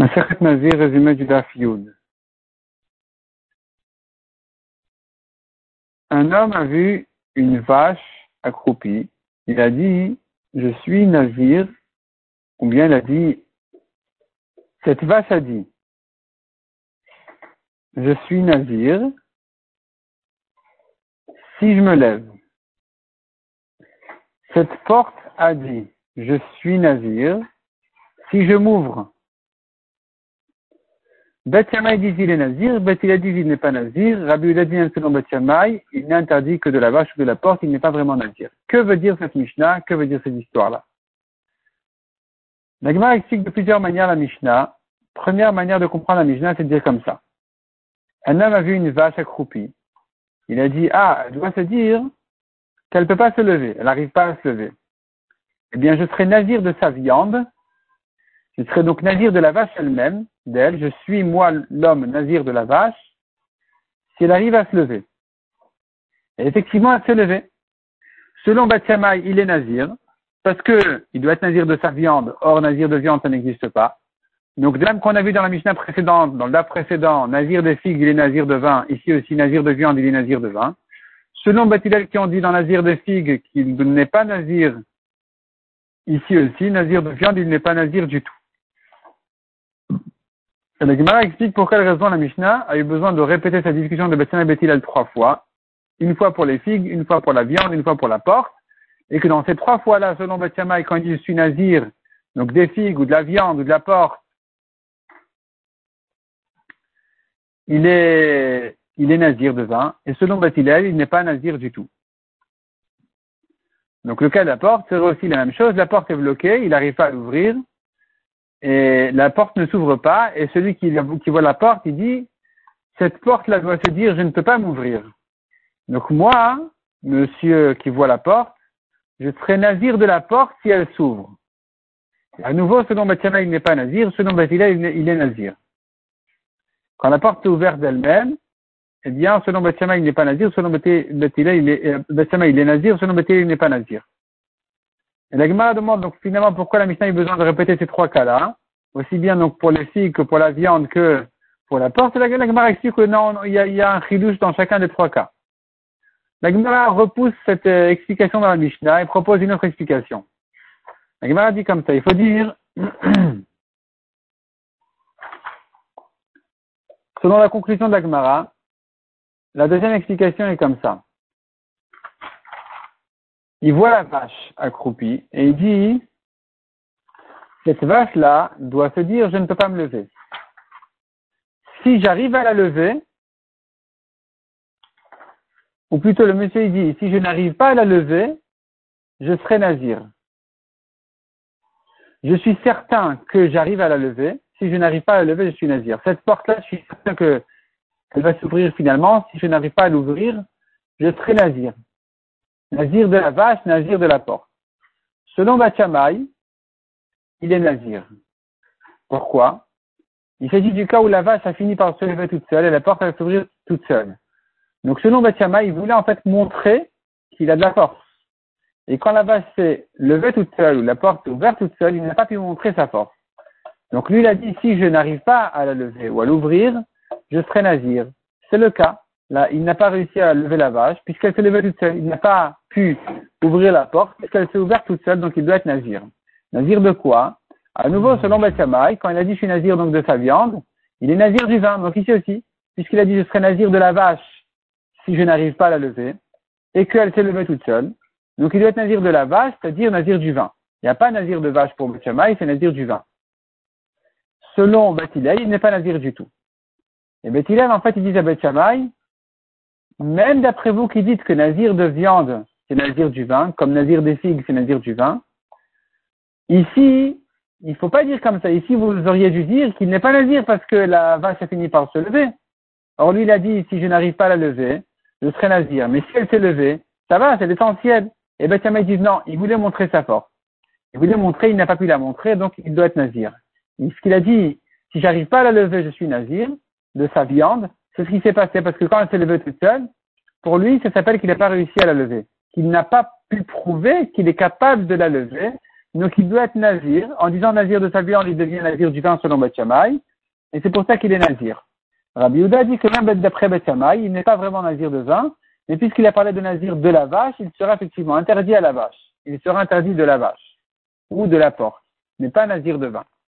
Nazir, du Daf. Un homme a vu une vache accroupie. Il a dit, je suis Nazir, ou bien il a dit, cette vache a dit, je suis Nazir si je me lève. Cette porte a dit, je suis Nazir si je m'ouvre. Bet dit il est nazir, Bet il a dit il n'est pas nazir, Rabbi a dit selon Bet il n'est interdit que de la vache ou de la porte, il n'est pas vraiment nazir. Que veut dire cette Mishnah? Que veut dire cette histoire-là? La explique de plusieurs manières la Mishnah. Première manière de comprendre la Mishnah, c'est de dire comme ça. Un homme a vu une vache accroupie. Il a dit, ah, elle doit se dire qu'elle ne peut pas se lever, elle n'arrive pas à se lever. Eh bien, je serai nazir de sa viande, je serai donc nazir de la vache elle-même, d'elle, je suis moi l'homme nazir de la vache, si elle arrive à se lever. Et effectivement, elle s'est levée. Selon Batsamaï, il est nazir, parce que il doit être nazir de sa viande, or nazir de viande, ça n'existe pas. Donc, de même qu'on a vu dans la Mishnah précédente, dans le DAF précédent, nazir de figues, il est nazir de vin, ici aussi nazir de viande, il est nazir de vin. Selon Batilel qui ont dit dans nazir de figues qu'il n'est pas nazir, ici aussi, nazir de viande, il n'est pas nazir du tout. Et la Gemara explique pour quelle raison la Mishnah a eu besoin de répéter sa discussion de Bethlehem et Bethilel trois fois. Une fois pour les figues, une fois pour la viande, une fois pour la porte. Et que dans ces trois fois-là, selon Bethlehem, quand il dit je suis nazir, donc des figues ou de la viande ou de la porte, il est, il est nazir de vin. Et selon Bethilel, il n'est pas nazir du tout. Donc le cas de la porte serait aussi la même chose. La porte est bloquée, il n'arrive pas à l'ouvrir et la porte ne s'ouvre pas, et celui qui, voit la porte, il dit, cette porte-là doit se dire, je ne peux pas m'ouvrir. Donc moi, monsieur qui voit la porte, je serai nazir de la porte si elle s'ouvre. À nouveau, selon Batiana, il n'est pas nazir, selon Batila, il est nazir. Quand la porte est ouverte d'elle-même, eh bien, selon Batiana, il n'est pas nazir, selon Batila, il il est nazir, selon Batila, il n'est pas nazir. Et la Gemara demande donc finalement pourquoi la Mishnah a besoin de répéter ces trois cas-là, aussi bien donc pour les filles que pour la viande que pour la porte. Et la, Gemara explique que non, il y a, il y a un chidouche dans chacun des trois cas. La Gemara repousse cette euh, explication dans la Mishnah et propose une autre explication. La Gemara dit comme ça, il faut dire, selon la conclusion de la Gemara, la deuxième explication est comme ça il voit la vache accroupie et il dit, cette vache-là doit se dire, je ne peux pas me lever. Si j'arrive à la lever, ou plutôt le monsieur dit, si je n'arrive pas à la lever, je serai nazir. Je suis certain que j'arrive à la lever. Si je n'arrive pas à la lever, je suis nazir. Cette porte-là, je suis certain que elle va s'ouvrir finalement. Si je n'arrive pas à l'ouvrir, je serai nazir. Nazir de la vache, nazir de la porte. Selon Bachamay, il est nazir. Pourquoi? Il s'agit du cas où la vache a fini par se lever toute seule et la porte va s'ouvrir toute seule. Donc selon Bachamay, il voulait en fait montrer qu'il a de la force. Et quand la vache s'est levée toute seule ou la porte ouverte toute seule, il n'a pas pu montrer sa force. Donc lui, il a dit, si je n'arrive pas à la lever ou à l'ouvrir, je serai nazir. C'est le cas. Là, il n'a pas réussi à lever la vache puisqu'elle s'est levée toute seule. Il n'a pas pu ouvrir la porte puisqu'elle s'est ouverte toute seule, donc il doit être nazir. Nazir de quoi? À nouveau, selon Betchamay, quand il a dit je suis nazir donc de sa viande, il est nazir du vin, donc ici aussi, puisqu'il a dit je serai nazir de la vache si je n'arrive pas à la lever, et qu'elle s'est levée toute seule. Donc il doit être nazir de la vache, c'est-à-dire nazir du vin. Il n'y a pas nazir de vache pour Betchamay, c'est nazir du vin. Selon Batilay, il n'est pas nazir du tout. Et Batilay, en fait, il dit à Betchamay, même d'après vous qui dites que nazir de viande, c'est nazir du vin, comme nazir des figues, c'est nazir du vin, ici, il ne faut pas dire comme ça. Ici, vous auriez dû dire qu'il n'est pas nazir parce que la vache a fini par se lever. Or, lui, il a dit, si je n'arrive pas à la lever, je serai nazir. Mais si elle s'est levée, ça va, c'est l'essentiel. Et ben, il dit non, il voulait montrer sa force. Il voulait montrer, il n'a pas pu la montrer, donc il doit être nazir. ce qu'il a dit, si j'arrive pas à la lever, je suis nazir, de sa viande, c'est ce qui s'est passé, parce que quand elle s'est levée toute seule, pour lui, ça s'appelle qu'il n'a pas réussi à la lever. Qu'il n'a pas pu prouver qu'il est capable de la lever, Donc il doit être nazir. En disant nazir de sa bière, il devient nazir du vin selon Beth Et c'est pour ça qu'il est nazir. Rabbi Yehuda dit que même d'après Beth il n'est pas vraiment nazir de vin. Mais puisqu'il a parlé de nazir de la vache, il sera effectivement interdit à la vache. Il sera interdit de la vache. Ou de la porte. Mais pas nazir de vin.